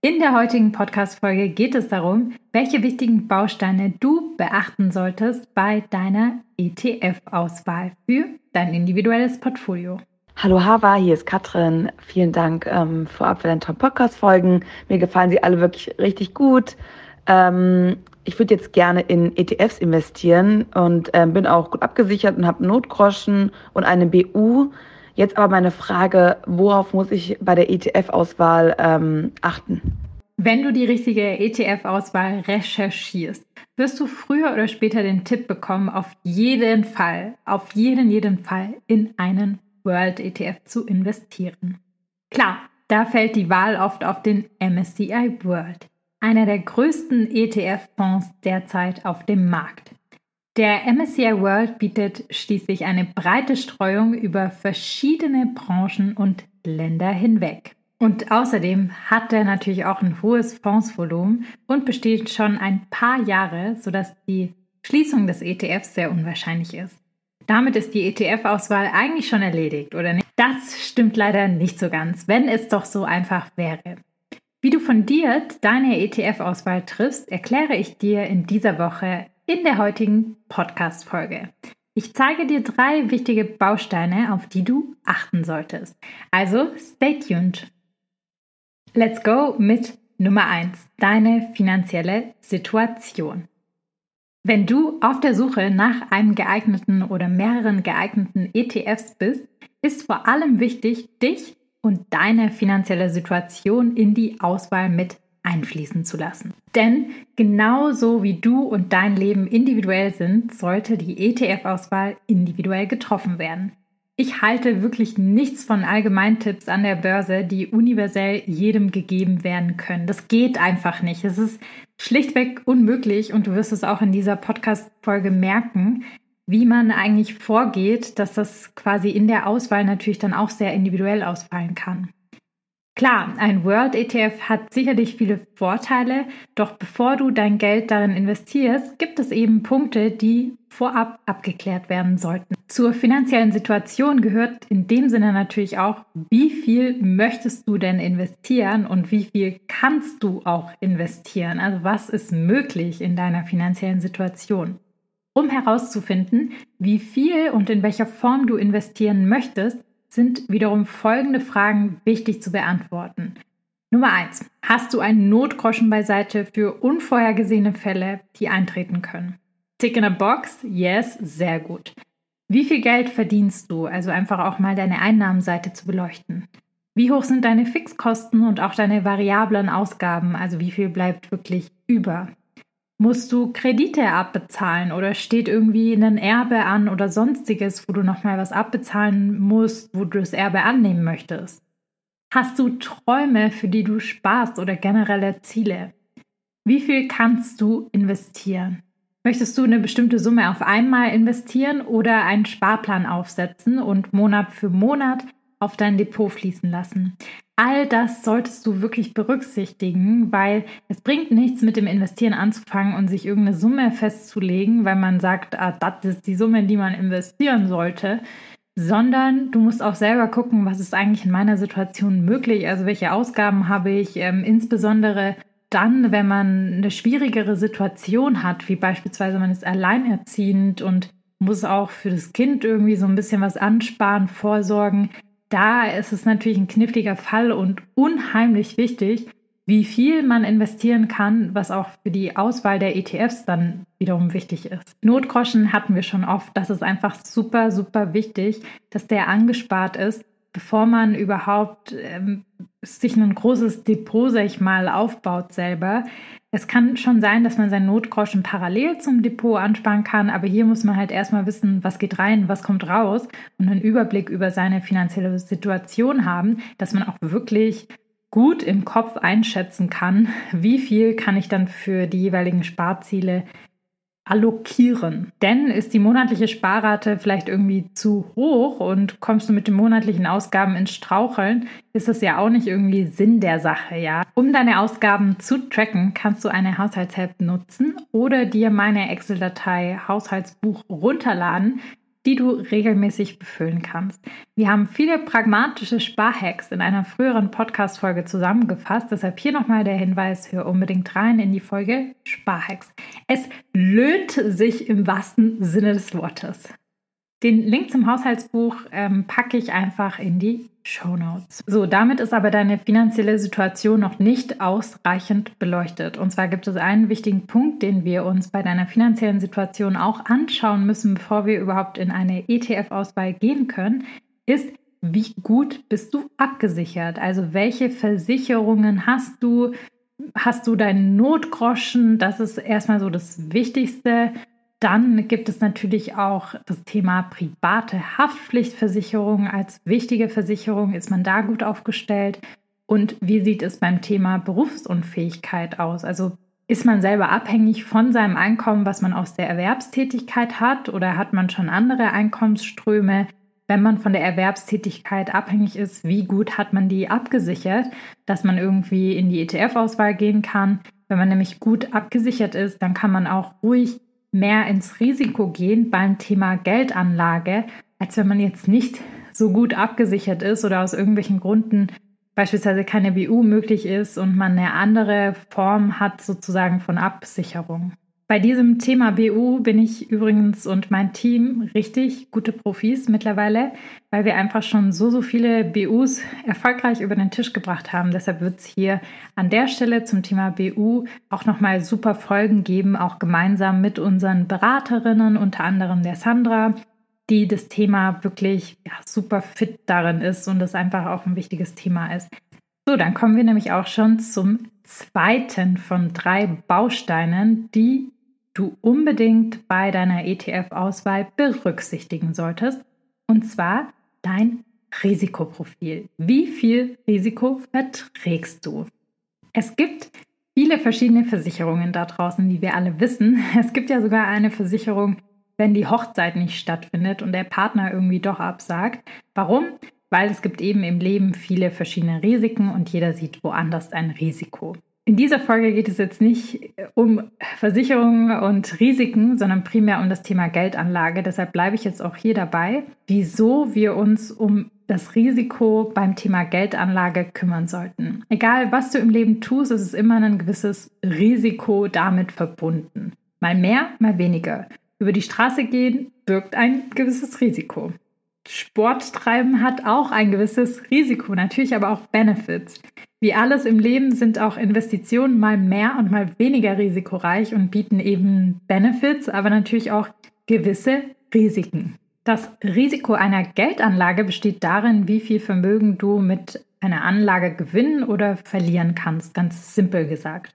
In der heutigen Podcast-Folge geht es darum, welche wichtigen Bausteine du beachten solltest bei deiner ETF-Auswahl für dein individuelles Portfolio. Hallo Hava, hier ist Katrin. Vielen Dank ähm, vorab für deine tollen Podcast-Folgen. Mir gefallen sie alle wirklich richtig gut. Ähm, ich würde jetzt gerne in ETFs investieren und ähm, bin auch gut abgesichert und habe Notgroschen und eine BU. Jetzt aber meine Frage, worauf muss ich bei der ETF-Auswahl ähm, achten? Wenn du die richtige ETF-Auswahl recherchierst, wirst du früher oder später den Tipp bekommen, auf jeden Fall, auf jeden, jeden Fall in einen World ETF zu investieren. Klar, da fällt die Wahl oft auf den MSCI World, einer der größten ETF-Fonds derzeit auf dem Markt. Der MSCI World bietet schließlich eine breite Streuung über verschiedene Branchen und Länder hinweg. Und außerdem hat er natürlich auch ein hohes Fondsvolumen und besteht schon ein paar Jahre, sodass die Schließung des ETFs sehr unwahrscheinlich ist. Damit ist die ETF-Auswahl eigentlich schon erledigt, oder nicht? Das stimmt leider nicht so ganz, wenn es doch so einfach wäre. Wie du fundiert deine ETF-Auswahl triffst, erkläre ich dir in dieser Woche in der heutigen Podcast-Folge. Ich zeige dir drei wichtige Bausteine, auf die du achten solltest. Also stay tuned. Let's go mit Nummer 1, deine finanzielle Situation. Wenn du auf der Suche nach einem geeigneten oder mehreren geeigneten ETFs bist, ist vor allem wichtig, dich und deine finanzielle Situation in die Auswahl mit einfließen zu lassen. Denn genauso wie du und dein Leben individuell sind, sollte die ETF-Auswahl individuell getroffen werden. Ich halte wirklich nichts von Allgemeintipps an der Börse, die universell jedem gegeben werden können. Das geht einfach nicht. Es ist schlichtweg unmöglich und du wirst es auch in dieser Podcast-Folge merken, wie man eigentlich vorgeht, dass das quasi in der Auswahl natürlich dann auch sehr individuell ausfallen kann. Klar, ein World ETF hat sicherlich viele Vorteile, doch bevor du dein Geld darin investierst, gibt es eben Punkte, die vorab abgeklärt werden sollten. Zur finanziellen Situation gehört in dem Sinne natürlich auch, wie viel möchtest du denn investieren und wie viel kannst du auch investieren? Also was ist möglich in deiner finanziellen Situation? Um herauszufinden, wie viel und in welcher Form du investieren möchtest, sind wiederum folgende Fragen wichtig zu beantworten. Nummer eins: Hast du einen Notgroschen beiseite für unvorhergesehene Fälle, die eintreten können? Tick in a box? Yes, sehr gut. Wie viel Geld verdienst du? Also einfach auch mal deine Einnahmenseite zu beleuchten. Wie hoch sind deine Fixkosten und auch deine variablen Ausgaben? Also wie viel bleibt wirklich über? Musst du Kredite abbezahlen oder steht irgendwie ein Erbe an oder sonstiges, wo du nochmal was abbezahlen musst, wo du das Erbe annehmen möchtest? Hast du Träume, für die du sparst oder generelle Ziele? Wie viel kannst du investieren? Möchtest du eine bestimmte Summe auf einmal investieren oder einen Sparplan aufsetzen und Monat für Monat auf dein Depot fließen lassen? all das solltest du wirklich berücksichtigen, weil es bringt nichts, mit dem Investieren anzufangen und sich irgendeine Summe festzulegen, weil man sagt, ah, das ist die Summe, die man investieren sollte, sondern du musst auch selber gucken, was ist eigentlich in meiner Situation möglich, also welche Ausgaben habe ich, ähm, insbesondere dann, wenn man eine schwierigere Situation hat, wie beispielsweise man ist alleinerziehend und muss auch für das Kind irgendwie so ein bisschen was ansparen, vorsorgen, da ist es natürlich ein kniffliger Fall und unheimlich wichtig, wie viel man investieren kann, was auch für die Auswahl der ETFs dann wiederum wichtig ist. Notgroschen hatten wir schon oft. Das ist einfach super, super wichtig, dass der angespart ist, bevor man überhaupt ähm, sich ein großes Depot, sag ich mal, aufbaut selber. Es kann schon sein, dass man seinen Notgroschen parallel zum Depot ansparen kann, aber hier muss man halt erstmal wissen, was geht rein, was kommt raus und einen Überblick über seine finanzielle Situation haben, dass man auch wirklich gut im Kopf einschätzen kann, wie viel kann ich dann für die jeweiligen Sparziele allokieren. Denn ist die monatliche Sparrate vielleicht irgendwie zu hoch und kommst du mit den monatlichen Ausgaben ins Straucheln, ist das ja auch nicht irgendwie Sinn der Sache, ja. Um deine Ausgaben zu tracken, kannst du eine Haushalts-App nutzen oder dir meine Excel-Datei Haushaltsbuch runterladen die du regelmäßig befüllen kannst. Wir haben viele pragmatische Sparhacks in einer früheren Podcast-Folge zusammengefasst. Deshalb hier nochmal der Hinweis, hör unbedingt rein in die Folge Sparhacks. Es löhnt sich im wahrsten Sinne des Wortes. Den Link zum Haushaltsbuch ähm, packe ich einfach in die Show Notes. So, damit ist aber deine finanzielle Situation noch nicht ausreichend beleuchtet. Und zwar gibt es einen wichtigen Punkt, den wir uns bei deiner finanziellen Situation auch anschauen müssen, bevor wir überhaupt in eine ETF-Auswahl gehen können, ist, wie gut bist du abgesichert? Also welche Versicherungen hast du? Hast du deinen Notgroschen? Das ist erstmal so das Wichtigste. Dann gibt es natürlich auch das Thema private Haftpflichtversicherung. Als wichtige Versicherung ist man da gut aufgestellt. Und wie sieht es beim Thema Berufsunfähigkeit aus? Also ist man selber abhängig von seinem Einkommen, was man aus der Erwerbstätigkeit hat, oder hat man schon andere Einkommensströme? Wenn man von der Erwerbstätigkeit abhängig ist, wie gut hat man die abgesichert, dass man irgendwie in die ETF-Auswahl gehen kann? Wenn man nämlich gut abgesichert ist, dann kann man auch ruhig mehr ins Risiko gehen beim Thema Geldanlage, als wenn man jetzt nicht so gut abgesichert ist oder aus irgendwelchen Gründen beispielsweise keine BU möglich ist und man eine andere Form hat sozusagen von Absicherung. Bei diesem Thema BU bin ich übrigens und mein Team richtig gute Profis mittlerweile, weil wir einfach schon so, so viele BUs erfolgreich über den Tisch gebracht haben. Deshalb wird es hier an der Stelle zum Thema BU auch nochmal super Folgen geben, auch gemeinsam mit unseren Beraterinnen, unter anderem der Sandra, die das Thema wirklich ja, super fit darin ist und es einfach auch ein wichtiges Thema ist. So, dann kommen wir nämlich auch schon zum zweiten von drei Bausteinen, die du unbedingt bei deiner ETF-Auswahl berücksichtigen solltest, und zwar dein Risikoprofil. Wie viel Risiko verträgst du? Es gibt viele verschiedene Versicherungen da draußen, die wir alle wissen. Es gibt ja sogar eine Versicherung, wenn die Hochzeit nicht stattfindet und der Partner irgendwie doch absagt. Warum? Weil es gibt eben im Leben viele verschiedene Risiken und jeder sieht woanders ein Risiko. In dieser Folge geht es jetzt nicht äh, um Versicherungen und Risiken, sondern primär um das Thema Geldanlage. Deshalb bleibe ich jetzt auch hier dabei, wieso wir uns um das Risiko beim Thema Geldanlage kümmern sollten. Egal, was du im Leben tust, ist es immer ein gewisses Risiko damit verbunden. Mal mehr, mal weniger. Über die Straße gehen birgt ein gewisses Risiko. Sport treiben hat auch ein gewisses Risiko, natürlich aber auch Benefits. Wie alles im Leben sind auch Investitionen mal mehr und mal weniger risikoreich und bieten eben Benefits, aber natürlich auch gewisse Risiken. Das Risiko einer Geldanlage besteht darin, wie viel Vermögen du mit einer Anlage gewinnen oder verlieren kannst, ganz simpel gesagt.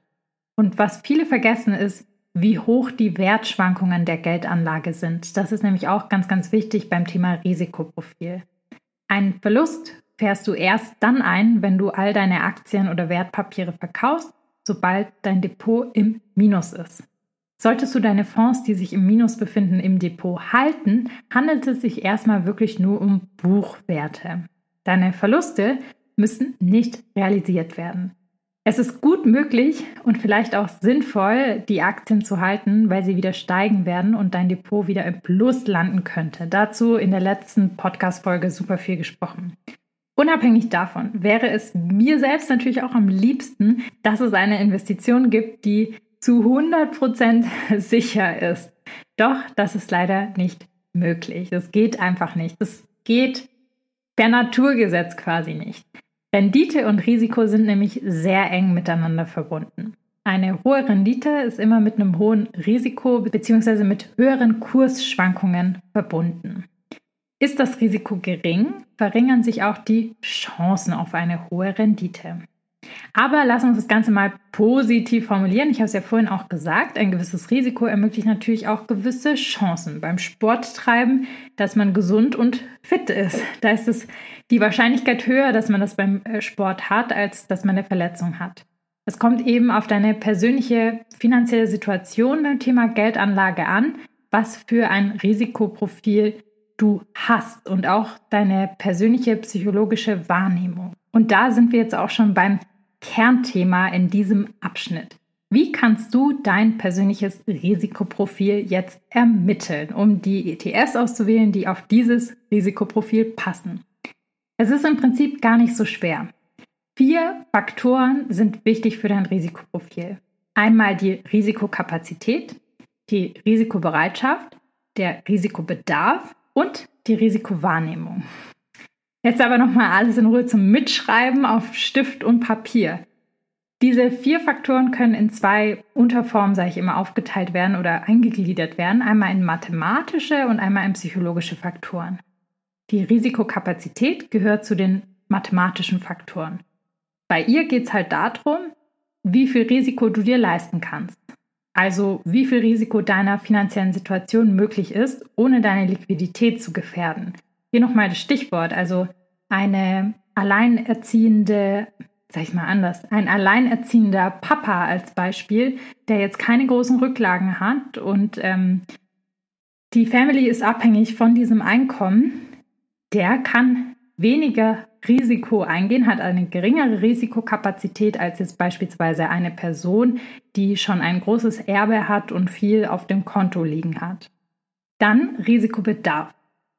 Und was viele vergessen ist, wie hoch die Wertschwankungen der Geldanlage sind. Das ist nämlich auch ganz, ganz wichtig beim Thema Risikoprofil. Ein Verlust fährst du erst dann ein, wenn du all deine Aktien oder Wertpapiere verkaufst, sobald dein Depot im Minus ist. Solltest du deine Fonds, die sich im Minus befinden, im Depot halten, handelt es sich erstmal wirklich nur um Buchwerte. Deine Verluste müssen nicht realisiert werden. Es ist gut möglich und vielleicht auch sinnvoll, die Aktien zu halten, weil sie wieder steigen werden und dein Depot wieder im Plus landen könnte. Dazu in der letzten Podcast-Folge super viel gesprochen. Unabhängig davon wäre es mir selbst natürlich auch am liebsten, dass es eine Investition gibt, die zu 100% sicher ist. Doch das ist leider nicht möglich. Das geht einfach nicht. Das geht per Naturgesetz quasi nicht. Rendite und Risiko sind nämlich sehr eng miteinander verbunden. Eine hohe Rendite ist immer mit einem hohen Risiko bzw. mit höheren Kursschwankungen verbunden. Ist das Risiko gering, verringern sich auch die Chancen auf eine hohe Rendite. Aber lassen uns das Ganze mal positiv formulieren. Ich habe es ja vorhin auch gesagt, ein gewisses Risiko ermöglicht natürlich auch gewisse Chancen. Beim Sporttreiben, dass man gesund und fit ist. Da ist es die Wahrscheinlichkeit höher, dass man das beim äh, Sport hat, als dass man eine Verletzung hat. Es kommt eben auf deine persönliche finanzielle Situation beim Thema Geldanlage an, was für ein Risikoprofil du hast und auch deine persönliche psychologische Wahrnehmung. Und da sind wir jetzt auch schon beim Kernthema in diesem Abschnitt. Wie kannst du dein persönliches Risikoprofil jetzt ermitteln, um die ETFs auszuwählen, die auf dieses Risikoprofil passen? Es ist im Prinzip gar nicht so schwer. Vier Faktoren sind wichtig für dein Risikoprofil. Einmal die Risikokapazität, die Risikobereitschaft, der Risikobedarf und die Risikowahrnehmung. Jetzt aber nochmal alles in Ruhe zum Mitschreiben auf Stift und Papier. Diese vier Faktoren können in zwei Unterformen, sage ich immer, aufgeteilt werden oder eingegliedert werden. Einmal in mathematische und einmal in psychologische Faktoren. Die Risikokapazität gehört zu den mathematischen Faktoren. Bei ihr geht es halt darum, wie viel Risiko du dir leisten kannst. Also wie viel Risiko deiner finanziellen Situation möglich ist, ohne deine Liquidität zu gefährden. Hier nochmal das Stichwort, also eine alleinerziehende, sag ich mal anders, ein alleinerziehender Papa als Beispiel, der jetzt keine großen Rücklagen hat und ähm, die Family ist abhängig von diesem Einkommen, der kann weniger Risiko eingehen, hat eine geringere Risikokapazität als jetzt beispielsweise eine Person, die schon ein großes Erbe hat und viel auf dem Konto liegen hat. Dann Risikobedarf.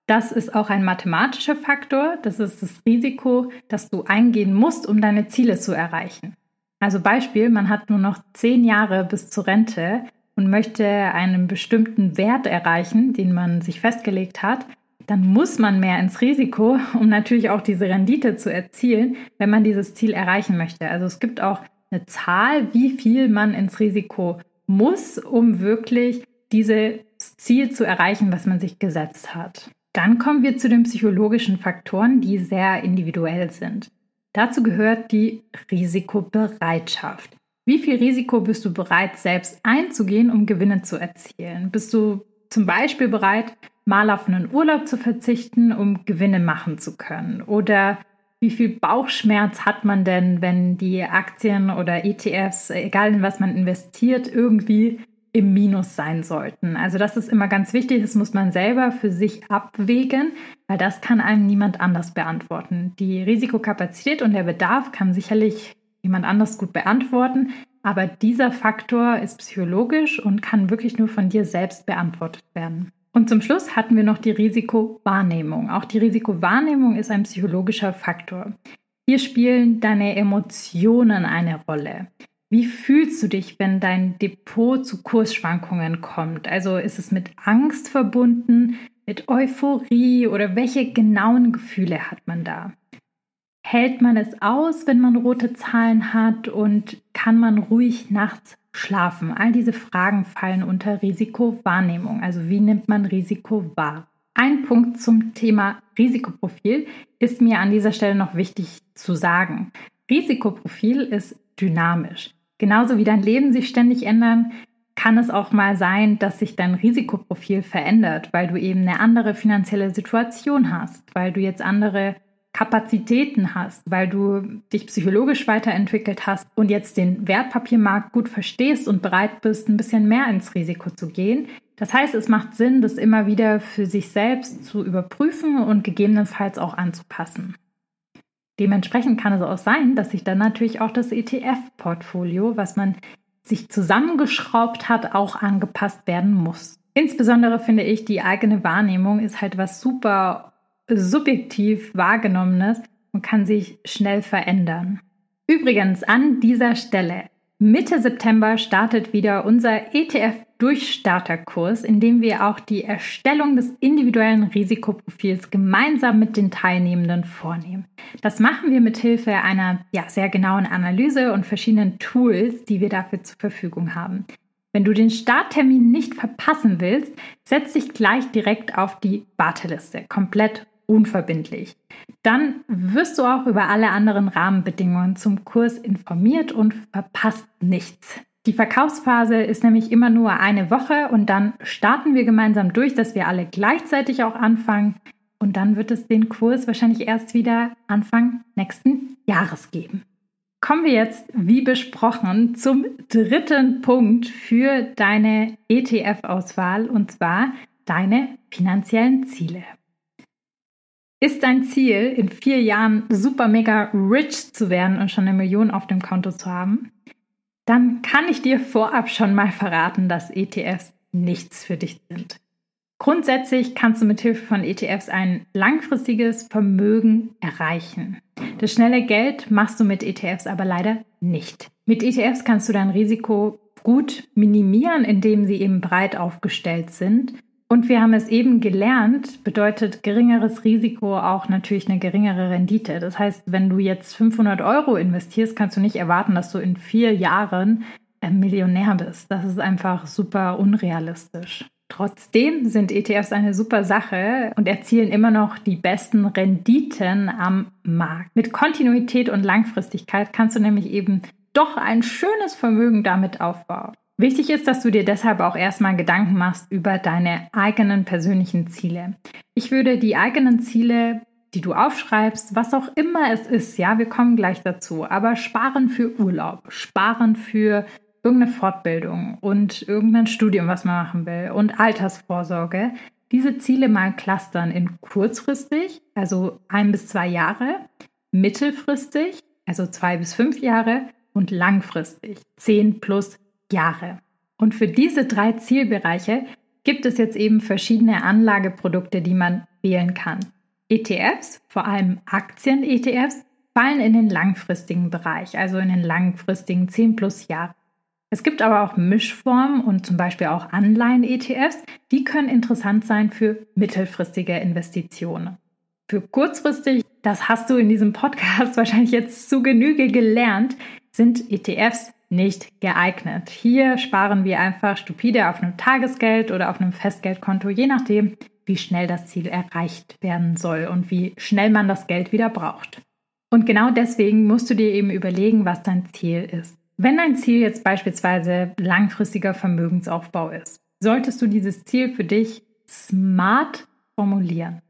Das ist auch ein mathematischer Faktor. Das ist das Risiko, das du eingehen musst, um deine Ziele zu erreichen. Also Beispiel, man hat nur noch zehn Jahre bis zur Rente und möchte einen bestimmten Wert erreichen, den man sich festgelegt hat, dann muss man mehr ins Risiko, um natürlich auch diese Rendite zu erzielen, wenn man dieses Ziel erreichen möchte. Also es gibt auch eine Zahl, wie viel man ins Risiko muss, um wirklich dieses Ziel zu erreichen, was man sich gesetzt hat. Dann kommen wir zu den psychologischen Faktoren, die sehr individuell sind. Dazu gehört die Risikobereitschaft. Wie viel Risiko bist du bereit, selbst einzugehen, um Gewinne zu erzielen? Bist du zum Beispiel bereit, mal auf einen Urlaub zu verzichten, um Gewinne machen zu können? Oder wie viel Bauchschmerz hat man denn, wenn die Aktien oder ETFs, egal in was man investiert, irgendwie im Minus sein sollten? Also das ist immer ganz wichtig, das muss man selber für sich abwägen, weil das kann einem niemand anders beantworten. Die Risikokapazität und der Bedarf kann sicherlich jemand anders gut beantworten, aber dieser Faktor ist psychologisch und kann wirklich nur von dir selbst beantwortet werden. Und zum Schluss hatten wir noch die Risikowahrnehmung. Auch die Risikowahrnehmung ist ein psychologischer Faktor. Hier spielen deine Emotionen eine Rolle. Wie fühlst du dich, wenn dein Depot zu Kursschwankungen kommt? Also ist es mit Angst verbunden, mit Euphorie oder welche genauen Gefühle hat man da? Hält man es aus, wenn man rote Zahlen hat und kann man ruhig nachts Schlafen. All diese Fragen fallen unter Risikowahrnehmung. Also wie nimmt man Risiko wahr? Ein Punkt zum Thema Risikoprofil ist mir an dieser Stelle noch wichtig zu sagen. Risikoprofil ist dynamisch. Genauso wie dein Leben sich ständig ändern, kann es auch mal sein, dass sich dein Risikoprofil verändert, weil du eben eine andere finanzielle Situation hast, weil du jetzt andere Kapazitäten hast, weil du dich psychologisch weiterentwickelt hast und jetzt den Wertpapiermarkt gut verstehst und bereit bist, ein bisschen mehr ins Risiko zu gehen. Das heißt, es macht Sinn, das immer wieder für sich selbst zu überprüfen und gegebenenfalls auch anzupassen. Dementsprechend kann es auch sein, dass sich dann natürlich auch das ETF-Portfolio, was man sich zusammengeschraubt hat, auch angepasst werden muss. Insbesondere finde ich, die eigene Wahrnehmung ist halt was super subjektiv wahrgenommenes und kann sich schnell verändern. Übrigens an dieser Stelle, Mitte September startet wieder unser ETF-Durchstarterkurs, in dem wir auch die Erstellung des individuellen Risikoprofils gemeinsam mit den Teilnehmenden vornehmen. Das machen wir mit Hilfe einer ja, sehr genauen Analyse und verschiedenen Tools, die wir dafür zur Verfügung haben. Wenn du den Starttermin nicht verpassen willst, setz dich gleich direkt auf die Warteliste, komplett unverbindlich. Dann wirst du auch über alle anderen Rahmenbedingungen zum Kurs informiert und verpasst nichts. Die Verkaufsphase ist nämlich immer nur eine Woche und dann starten wir gemeinsam durch, dass wir alle gleichzeitig auch anfangen und dann wird es den Kurs wahrscheinlich erst wieder Anfang nächsten Jahres geben. kommen wir jetzt, wie besprochen, zum dritten Punkt für deine ETF-Auswahl und zwar deine finanziellen Ziele. Ist dein Ziel, in vier Jahren super mega rich zu werden und schon eine Million auf dem Konto zu haben? Dann kann ich dir vorab schon mal verraten, dass ETFs nichts für dich sind. Grundsätzlich kannst du mit Hilfe von ETFs ein langfristiges Vermögen erreichen. Das schnelle Geld machst du mit ETFs aber leider nicht. Mit ETFs kannst du dein Risiko gut minimieren, indem sie eben breit aufgestellt sind. Und wir haben es eben gelernt, bedeutet geringeres Risiko auch natürlich eine geringere Rendite. Das heißt, wenn du jetzt 500 Euro investierst, kannst du nicht erwarten, dass du in vier Jahren Millionär bist. Das ist einfach super unrealistisch. Trotzdem sind ETFs eine super Sache und erzielen immer noch die besten Renditen am Markt. Mit Kontinuität und Langfristigkeit kannst du nämlich eben doch ein schönes Vermögen damit aufbauen. Wichtig ist, dass du dir deshalb auch erstmal Gedanken machst über deine eigenen persönlichen Ziele. Ich würde die eigenen Ziele, die du aufschreibst, was auch immer es ist, ja, wir kommen gleich dazu, aber sparen für Urlaub, sparen für irgendeine Fortbildung und irgendein Studium, was man machen will und Altersvorsorge, diese Ziele mal clustern in kurzfristig, also ein bis zwei Jahre, mittelfristig, also zwei bis fünf Jahre und langfristig, zehn plus Jahre. Und für diese drei Zielbereiche gibt es jetzt eben verschiedene Anlageprodukte, die man wählen kann. ETFs, vor allem Aktien-ETFs, fallen in den langfristigen Bereich, also in den langfristigen 10 plus Jahre. Es gibt aber auch Mischformen und zum Beispiel auch Anleihen-ETFs, die können interessant sein für mittelfristige Investitionen. Für kurzfristig, das hast du in diesem Podcast wahrscheinlich jetzt zu Genüge gelernt, sind ETFs nicht geeignet. Hier sparen wir einfach stupide auf einem Tagesgeld oder auf einem Festgeldkonto, je nachdem, wie schnell das Ziel erreicht werden soll und wie schnell man das Geld wieder braucht. Und genau deswegen musst du dir eben überlegen, was dein Ziel ist. Wenn dein Ziel jetzt beispielsweise langfristiger Vermögensaufbau ist, solltest du dieses Ziel für dich smart formulieren.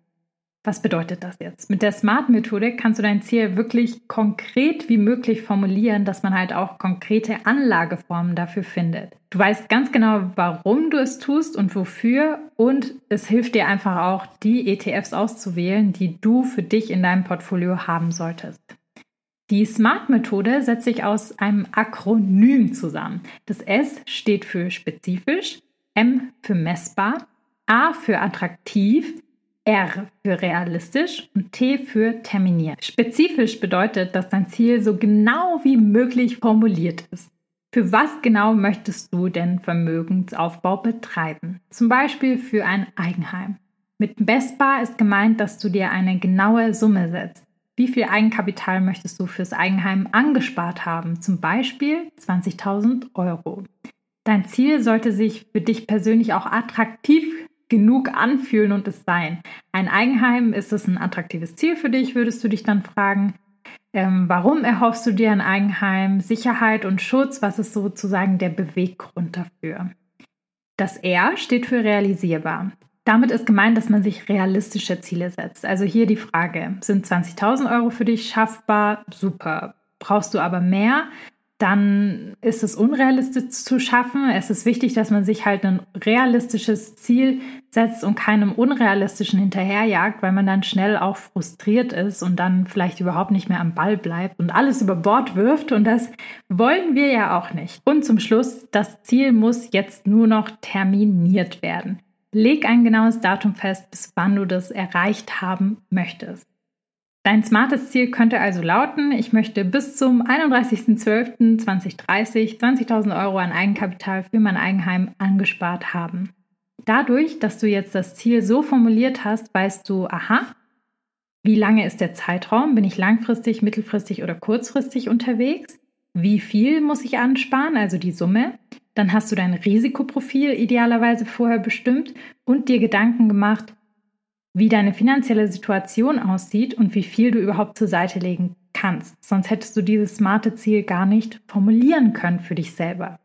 Was bedeutet das jetzt? Mit der Smart-Methode kannst du dein Ziel wirklich konkret wie möglich formulieren, dass man halt auch konkrete Anlageformen dafür findet. Du weißt ganz genau, warum du es tust und wofür und es hilft dir einfach auch, die ETFs auszuwählen, die du für dich in deinem Portfolio haben solltest. Die SMART-Methode setzt sich aus einem Akronym zusammen. Das S steht für spezifisch, M für messbar, A für attraktiv, R für realistisch und T für terminiert. Spezifisch bedeutet, dass dein Ziel so genau wie möglich formuliert ist. Für was genau möchtest du denn Vermögensaufbau betreiben? Zum Beispiel für ein Eigenheim. Mit messbar ist gemeint, dass du dir eine genaue Summe setzt. Wie viel Eigenkapital möchtest du fürs Eigenheim angespart haben? Zum Beispiel 20.000 Euro. Dein Ziel sollte sich für dich persönlich auch attraktiv genug anfühlen und es sein. Ein Eigenheim, ist es ein attraktives Ziel für dich, würdest du dich dann fragen. Ähm, warum erhoffst du dir ein Eigenheim? Sicherheit und Schutz, was ist sozusagen der Beweggrund dafür? Das R steht für realisierbar. Damit ist gemeint, dass man sich realistische Ziele setzt. Also hier die Frage, sind 20.000 Euro für dich schaffbar? Super. Brauchst du aber mehr? Dann ist es unrealistisch zu schaffen. Es ist wichtig, dass man sich halt ein realistisches Ziel setzt und keinem unrealistischen hinterherjagt, weil man dann schnell auch frustriert ist und dann vielleicht überhaupt nicht mehr am Ball bleibt und alles über Bord wirft. Und das wollen wir ja auch nicht. Und zum Schluss, das Ziel muss jetzt nur noch terminiert werden. Leg ein genaues Datum fest, bis wann du das erreicht haben möchtest. Dein smartes Ziel könnte also lauten, ich möchte bis zum 31.12.2030 20.000 Euro an Eigenkapital für mein Eigenheim angespart haben. Dadurch, dass du jetzt das Ziel so formuliert hast, weißt du, aha, wie lange ist der Zeitraum? Bin ich langfristig, mittelfristig oder kurzfristig unterwegs? Wie viel muss ich ansparen, also die Summe? Dann hast du dein Risikoprofil idealerweise vorher bestimmt und dir Gedanken gemacht, wie deine finanzielle Situation aussieht und wie viel du überhaupt zur Seite legen kannst. Sonst hättest du dieses smarte Ziel gar nicht formulieren können für dich selber.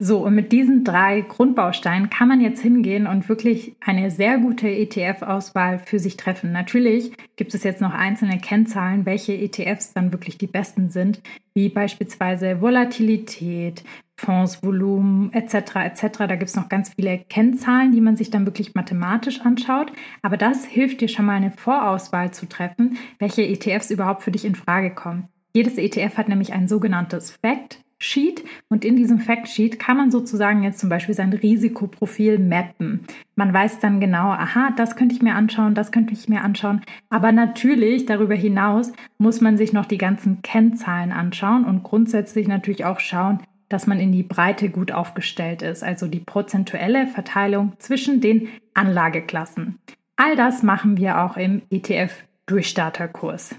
So, und mit diesen drei Grundbausteinen kann man jetzt hingehen und wirklich eine sehr gute ETF-Auswahl für sich treffen. Natürlich gibt es jetzt noch einzelne Kennzahlen, welche ETFs dann wirklich die besten sind, wie beispielsweise Volatilität, Fondsvolumen etc. etc. Da gibt es noch ganz viele Kennzahlen, die man sich dann wirklich mathematisch anschaut. Aber das hilft dir schon mal eine Vorauswahl zu treffen, welche ETFs überhaupt für dich in Frage kommen. Jedes ETF hat nämlich ein sogenanntes Fact Sheet und in diesem Fact Sheet kann man sozusagen jetzt zum Beispiel sein Risikoprofil mappen. Man weiß dann genau, aha, das könnte ich mir anschauen, das könnte ich mir anschauen. Aber natürlich darüber hinaus muss man sich noch die ganzen Kennzahlen anschauen und grundsätzlich natürlich auch schauen, dass man in die Breite gut aufgestellt ist, also die prozentuelle Verteilung zwischen den Anlageklassen. All das machen wir auch im ETF-Durchstarterkurs.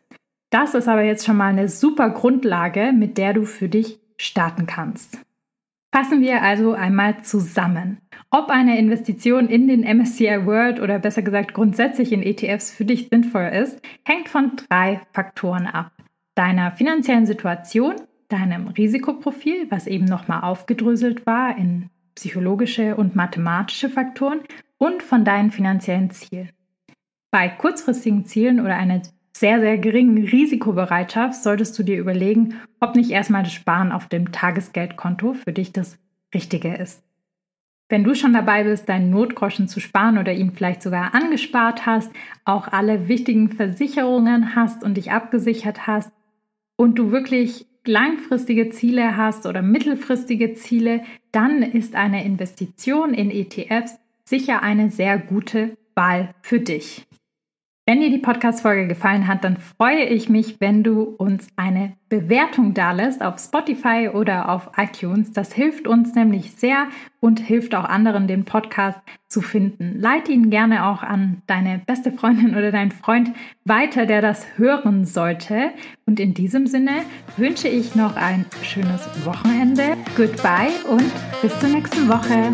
Das ist aber jetzt schon mal eine super Grundlage, mit der du für dich starten kannst. Fassen wir also einmal zusammen. Ob eine Investition in den MSCI World oder besser gesagt grundsätzlich in ETFs für dich sinnvoll ist, hängt von drei Faktoren ab. Deiner finanziellen Situation, deinem Risikoprofil, was eben nochmal aufgedröselt war in psychologische und mathematische Faktoren und von deinen finanziellen Zielen. Bei kurzfristigen Zielen oder einer sehr, sehr geringen Risikobereitschaft solltest du dir überlegen, ob nicht erstmal das Sparen auf dem Tagesgeldkonto für dich das Richtige ist. Wenn du schon dabei bist, deinen Notgroschen zu sparen oder ihn vielleicht sogar angespart hast, auch alle wichtigen Versicherungen hast und dich abgesichert hast und du wirklich langfristige Ziele hast oder mittelfristige Ziele, dann ist eine Investition in ETFs sicher eine sehr gute Wahl für dich. Wenn dir die Podcast-Folge gefallen hat, dann freue ich mich, wenn du uns eine Bewertung dalässt auf Spotify oder auf iTunes. Das hilft uns nämlich sehr und hilft auch anderen, den Podcast zu finden. Leite ihn gerne auch an deine beste Freundin oder deinen Freund weiter, der das hören sollte. Und in diesem Sinne wünsche ich noch ein schönes Wochenende. Goodbye und bis zur nächsten Woche.